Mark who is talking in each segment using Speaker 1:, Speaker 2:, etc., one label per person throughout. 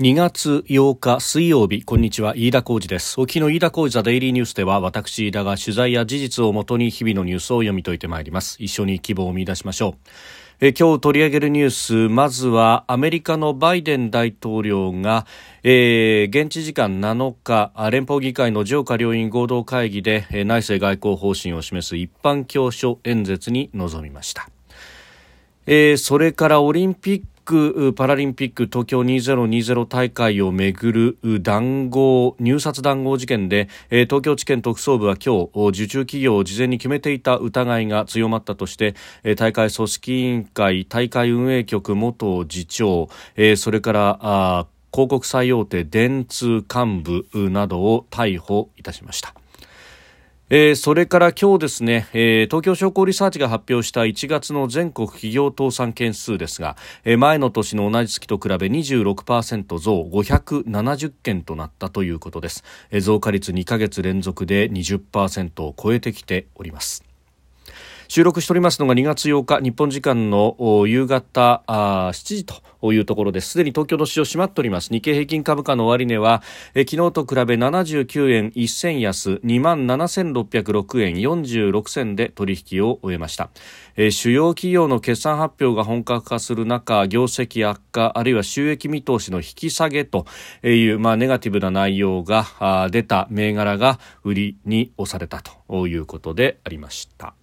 Speaker 1: 2月8日水曜日こんにちは。飯田浩二です。沖の飯田浩二ザデイリーニュースでは私飯田が取材や事実をもとに日々のニュースを読み解いてまいります。一緒に希望を見出しましょう。え今日取り上げるニュースまずはアメリカのバイデン大統領が、えー、現地時間7日連邦議会の上下両院合同会議でえ内政外交方針を示す一般教書演説に臨みました、えー、それからオリンピッククパラリンピック東京2020大会をめぐる談合入札談合事件で東京地検特捜部は今日受注企業を事前に決めていた疑いが強まったとして大会組織委員会大会運営局元次長それから広告最大手電通幹部などを逮捕いたしました。えー、それから今日ですね、えー、東京商工リサーチが発表した1月の全国企業倒産件数ですが、えー、前の年の同じ月と比べ26%増570件となったということです、えー、増加率2ヶ月連続で20%を超えてきております。収録しておりますのが2月8日日本時間の夕方あ7時というところです。すでに東京の市場閉まっております。日経平均株価の終値はえ昨日と比べ79円1銭安2万7606円46銭で取引を終えました。え主要企業の決算発表が本格化する中業績悪化あるいは収益見通しの引き下げという、まあ、ネガティブな内容が出た銘柄が売りに押されたということでありました。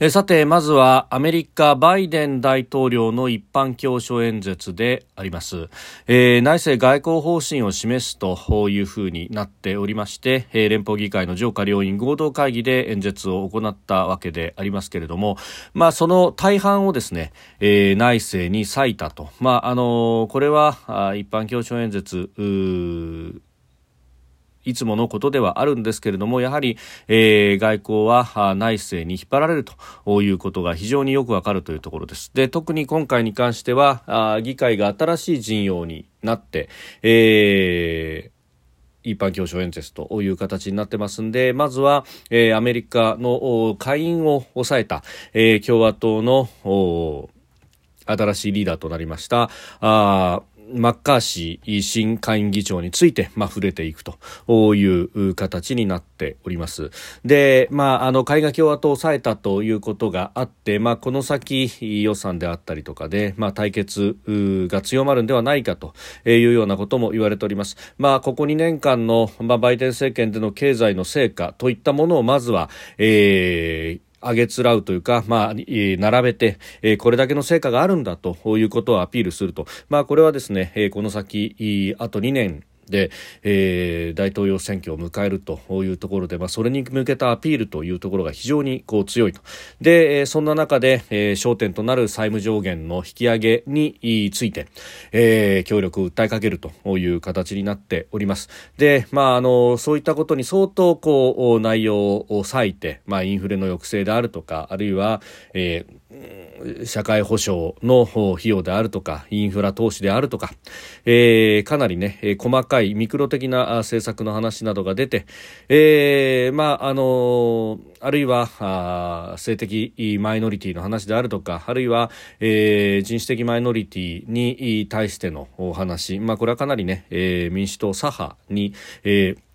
Speaker 1: えさてまずはアメリカバイデン大統領の一般教書演説であります、えー、内政外交方針を示すというふうになっておりまして、えー、連邦議会の上下両院合同会議で演説を行ったわけでありますけれども、まあ、その大半をですね、えー、内政に割いたと、まああのこれは一般教書演説いつものことではあるんですけれどもやはり、えー、外交は内政に引っ張られるということが非常によくわかるというところです。で特に今回に関してはあ議会が新しい陣容になって、えー一般教書演説という形になってますんで、まずは、えー、アメリカの下院を抑えた、えー、共和党の新しいリーダーとなりましたあマッカーシー新下院議長について、まあ、触れていくという形になっております。で、まあ、あの、海外共和党を抑えたということがあって、まあ、この先予算であったりとかで、まあ、対決が強まるんではないかというようなことも言われております。まあ、ここ2年間の、まあ、バイデン政権での経済の成果といったものをまずは、えー、あげつらうというか、まあ、並べて、えこれだけの成果があるんだということをアピールすると。まあ、これはですね、えこの先、あと2年、で、えー、大統領選挙を迎えるというところで、まあ、それに向けたアピールというところが非常にこう強いと。で、えー、そんな中で、えー、焦点となる債務上限の引き上げについて、えー、協力を訴えかけるという形になっております。で、まあ、あのそういったことに相当こう内容を割いて、まあ、インフレの抑制であるとかあるいは、えー社会保障の費用であるとか、インフラ投資であるとか、えー、かなりね、細かいミクロ的な政策の話などが出て、えー、まあ、あのあるいは性的マイノリティの話であるとか、あるいは、えー、人種的マイノリティに対してのお話、まあ、これはかなりね、えー、民主党左派に、えー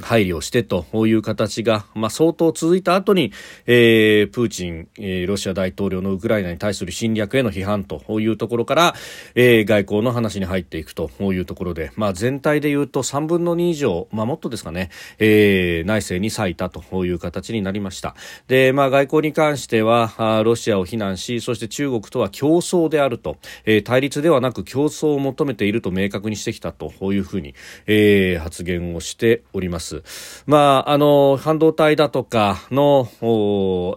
Speaker 1: 配慮してという形が、まあ、相当続いた後に、えー、プーチン、えー、ロシア大統領のウクライナに対する侵略への批判というところから、えー、外交の話に入っていくというところで、まあ、全体で言うと3分の2以上、まあ、もっとですかね、えー、内政に割いたという形になりました。で、まあ、外交に関しては、ロシアを非難し、そして中国とは競争であると、えー、対立ではなく競争を求めていると明確にしてきたというふうに、えー、発言をしております。。まあ、あの、半導体だとかの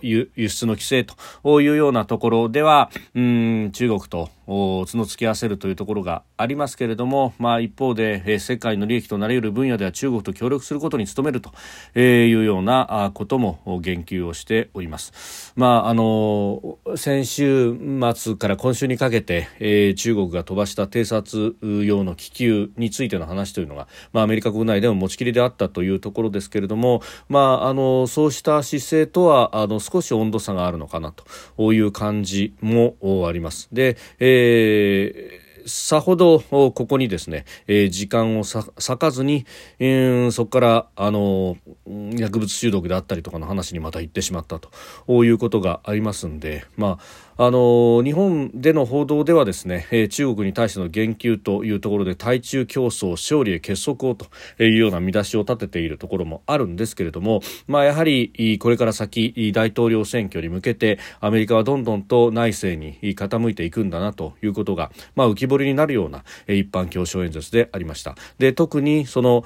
Speaker 1: 輸出の規制というようなところでは、うん、中国と角突き合わせるというところがありますけれども、まあ、一方で、え世界の利益となり得る分野では中国と協力することに努めるというようなことも言及をしております。まあ、あの先週末から今週にかけて、えー、中国が飛ばした偵察用の気球についての話というのが、まあ、アメリカ国内でも持ちきりであったというところですけれども、まあ、あのそうした姿勢とはあの少し温度差があるのかなという感じもあります。で、えーえさほどここにですね、えー、時間を割かずに、えー、そこからあの薬物中毒であったりとかの話にまた行ってしまったということがありますんで、まあ、あの日本での報道ではですね、え、中国に対しての言及というところで対中競争勝利へ結束をというような見出しを立てているところもあるんですけれども、まあ、やはりこれから先大統領選挙に向けてアメリカはどんどんと内政に傾いていくんだなということが、まあ、浮き彫りになるような一般教書演説でありました。で特にその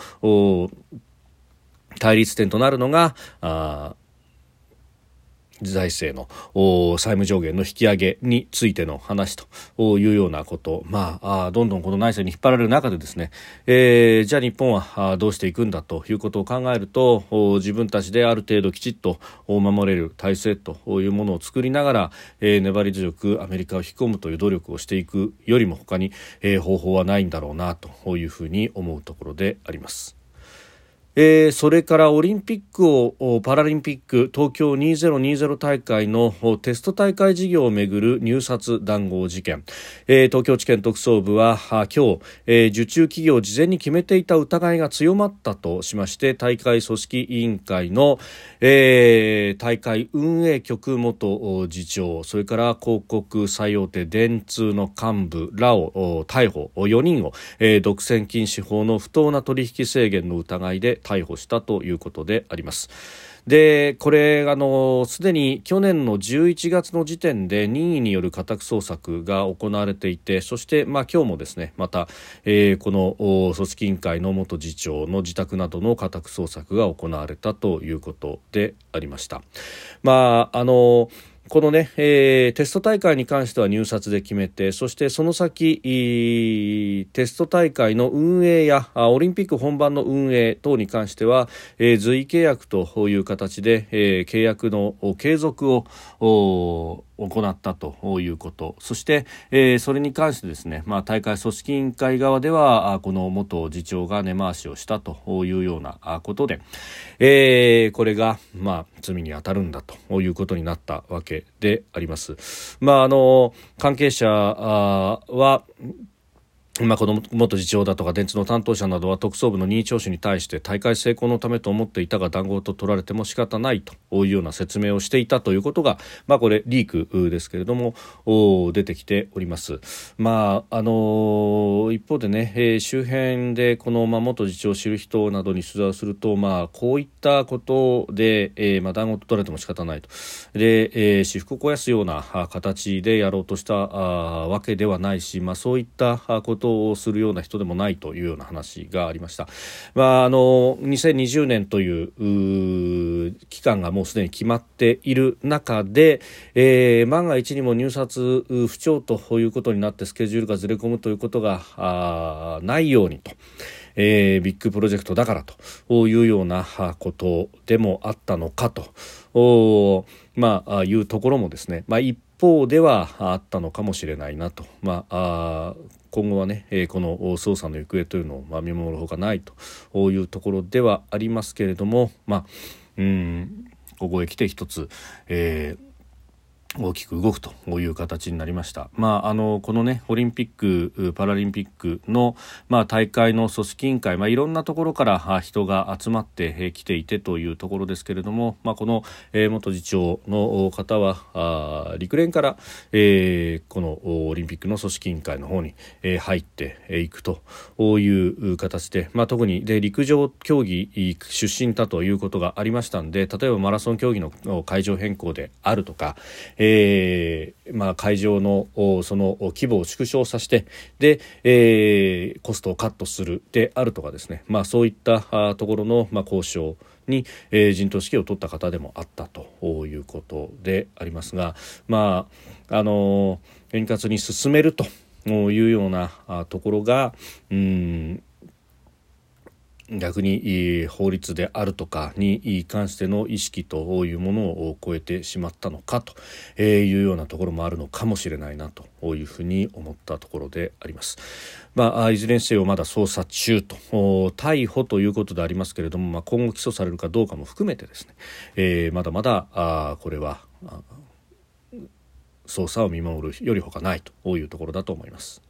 Speaker 1: 対立点となるのがあ財政の債務上限の引き上げについての話というようなこと、まあ、どんどんこの内政に引っ張られる中でですね、えー、じゃあ日本はどうしていくんだということを考えると自分たちである程度きちっと守れる体制というものを作りながら、えー、粘り強くアメリカを引き込むという努力をしていくよりも他に、えー、方法はないんだろうなというふうに思うところであります。えー、それからオリンピックをパラリンピック東京2020大会のテスト大会事業をめぐる入札談合事件、えー、東京地検特捜部は今日、えー、受注企業を事前に決めていた疑いが強まったとしまして大会組織委員会の、えー、大会運営局元次長それから広告最大手電通の幹部らを逮捕4人を、えー、独占禁止法の不当な取引制限の疑いで逮捕したということであります。でこれあのすでに去年の11月の時点で任意による家宅捜索が行われていてそして、まあ、今日もですねまた、えー、この組織委員会の元次長の自宅などの家宅捜索が行われたということでありました。まああのこのね、えー、テスト大会に関しては入札で決めてそしてその先テスト大会の運営やオリンピック本番の運営等に関しては、えー、随意契約という形で、えー、契約の継続を行ったということそして、えー、それに関してですね、まあ、大会組織委員会側ではこの元次長が根回しをしたというようなことで、えー、これが、まあ、罪に当たるんだということになったわけであります。まあ、あの関係者はまあ、この元次長だとか電通の担当者などは特捜部の任意聴取に対して大会成功のためと思っていたが談合と取られても仕方ないというような説明をしていたということが、まあ、これリークですけれども出てきております。まああの一方でね、えー、周辺でこの、まあ、元次長を知る人などに取材をすると、まあ、こういったことで、えーまあ、談合と取られても仕方ないとで、えー、私服を肥やすような形でやろうとしたあわけではないし、まあ、そういったことをするような人でもないというような話がありました。まあ、あの2020年という期間がもうすでに決まっている中で、えー、万が一にも入札不調ということになってスケジュールがずれ込むということがないようにと。えー、ビッグプロジェクトだからというようなことでもあったのかとまあ、いうところもですね、まあ、一方ではあったのかもしれないなと、まあ、あ今後はね、えー、この捜査の行方というのを、まあ、見守るほかないというところではありますけれども、まあ、うんここへ来て一つ、えー大きく動くという形になりました。まあ、あのこのねオリンピック・パラリンピックの、まあ、大会の組織委員会、まあ、いろんなところから人が集まってきていてというところですけれども、まあ、この、えー、元次長の方はあ陸連から、えー、このオリンピックの組織委員会の方に、えー、入っていくという形で、まあ、特にで陸上競技出身だということがありましたんで例えばマラソン競技の会場変更であるとか、ええまあ、会場のその規模を縮小させてで、えー、コストをカットするであるとかですね、まあ、そういったところの、まあ、交渉に、えー、陣頭指揮を取った方でもあったということでありますが、まああの円滑に進めるというようなところがうん逆に法律であるとかに関しての意識というものを超えてしまったのかというようなところもあるのかもしれないなというふうに思ったところであります。まあ、いずれにせよまだ捜査中と逮捕ということでありますけれども、まあ、今後起訴されるかどうかも含めてですね、えー、まだまだあこれは捜査を見守るよりほかないというところだと思います。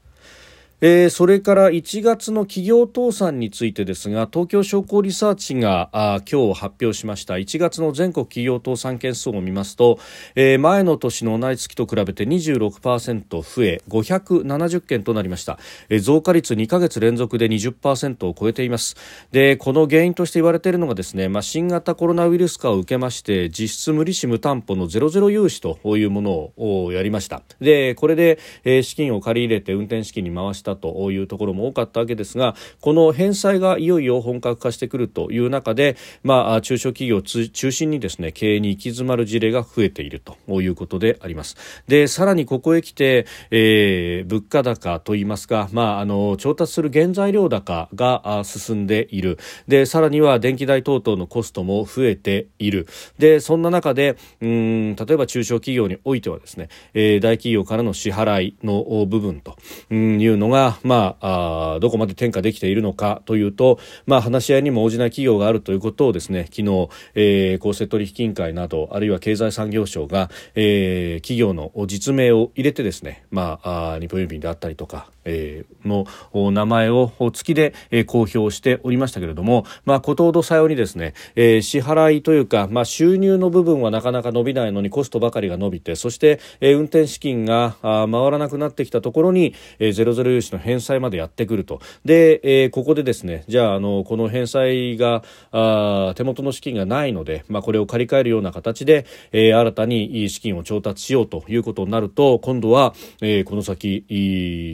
Speaker 1: えー、それから1月の企業倒産についてですが東京商工リサーチがあ今日発表しました。1月の全国企業倒産件数を見ますと、えー、前の年の同じ月と比べて26%増え570件となりました、えー、増加率2ヶ月連続で20%を超えています。でこの原因として言われているのがですね、まあ、新型コロナウイルス化を受けまして実質無利子無担保のゼロゼロ融資というものをやりました。でこれで、えー、資金を借り入れて運転資金に回した。というところも多かったわけですがこの返済がいよいよ本格化してくるという中で、まあ、中小企業を中心にですね経営に行き詰まる事例が増えているということであります。でさらにここへ来て、えー、物価高といいますか、まあ、あの調達する原材料高が進んでいる。でさらには電気代等々のコストも増えている。でそんな中でうん例えば中小企業においてはですね、えー、大企業からの支払いの部分というのが、がまあ、あどこまで転嫁できているのかというと、まあ、話し合いにも応じない企業があるということをですね昨日、えー、公正取引委員会などあるいは経済産業省が、えー、企業の実名を入れてですね、まあ、あ日本郵便であったりとか、えー、の名前を月で、え、公表しておりましたけれども、まあ、ことほどさようにですね、え、支払いというか、まあ、収入の部分はなかなか伸びないのにコストばかりが伸びてそして、え、運転資金が回らなくなってきたところに、え、ゼロゼロ融資の返済までやってくると。で、え、ここでですねじゃああのこの返済があ手元の資金がないので、まあ、これを借り換えるような形で、え、新たに資金を調達しようということになると今度は、え、この先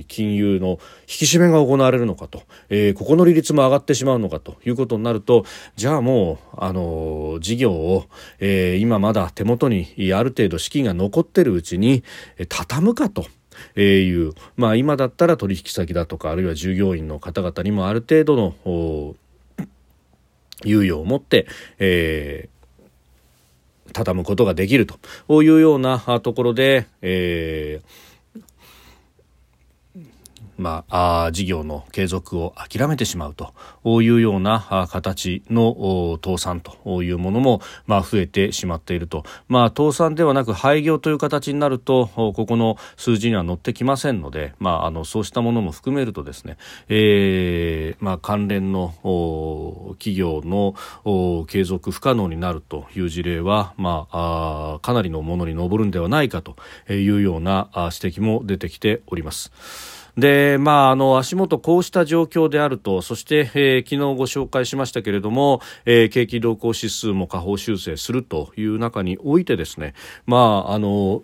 Speaker 1: 金融の引き締めが行われるのかと、えー、ここの利率も上がってしまうのかと。いうことになるとじゃあもうあの事業を、えー、今まだ手元にある程度資金が残ってるうちに畳むかと。えー、いう、まあ、今だったら取引先だとかあるいは従業員の方々にもある程度の猶予を持って、えー、畳むことができると。いうようなところで、えーまあ、事業の継続を諦めてしまうというような形の倒産というものも、まあ、増えてしまっていると、まあ、倒産ではなく廃業という形になるとここの数字には乗ってきませんので、まあ、あのそうしたものも含めるとですね、えーまあ、関連の企業の継続不可能になるという事例は、まあ、あかなりのものに上るんではないかというような指摘も出てきております。で、まあ、あの、足元こうした状況であると、そして、えー、昨日ご紹介しましたけれども、えー、景気動向指数も下方修正するという中においてですね、まあ、あの、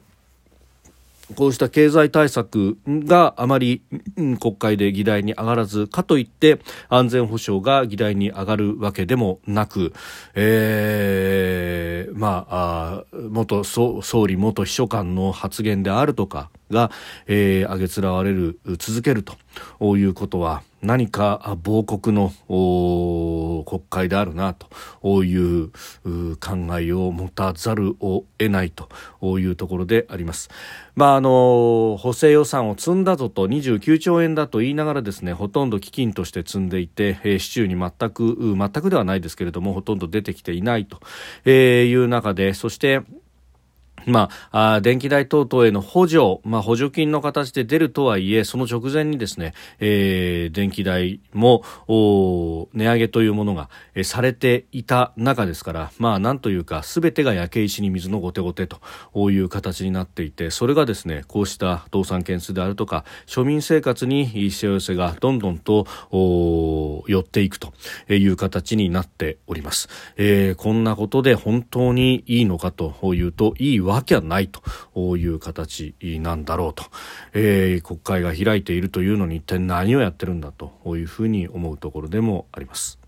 Speaker 1: こうした経済対策があまり、国会で議題に上がらず、かといって安全保障が議題に上がるわけでもなく、えー、まあ、あ元総理、元秘書官の発言であるとかが、えー、上げつらわれる、続けるということは、何か亡国の国会であるなという考えを持たざるを得ないというところであります。まあ、あの補正予算を積んだぞと29兆円だと言いながらですねほとんど基金として積んでいて、えー、市中に全く全くではないですけれどもほとんど出てきていないという中でそしてまあ、あ電気代等々への補助、まあ、補助金の形で出るとはいえ、その直前にですね、えー、電気代も値上げというものが、えー、されていた中ですから、まあ、なんというか、すべてが焼け石に水のごてごてという形になっていて、それがですね、こうした倒産件数であるとか、庶民生活にしわ寄せがどんどんと寄っていくという形になっております。えー、こんなことで本当にいいのかというと、いいわわけはないという形なんだろうと、えー、国会が開いているというのに一体何をやってるんだというふうに思うところでもあります。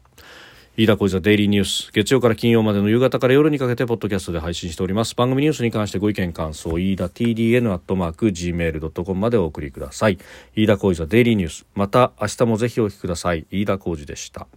Speaker 1: 飯田小泉デイリーニュース。月曜から金曜までの夕方から夜にかけてポッドキャストで配信しております。番組ニュースに関してご意見感想飯田 TDN アットマーク Gmail.com までお送りください。飯田小泉デイリーニュース。また明日もぜひお聞きください。飯田小泉でした。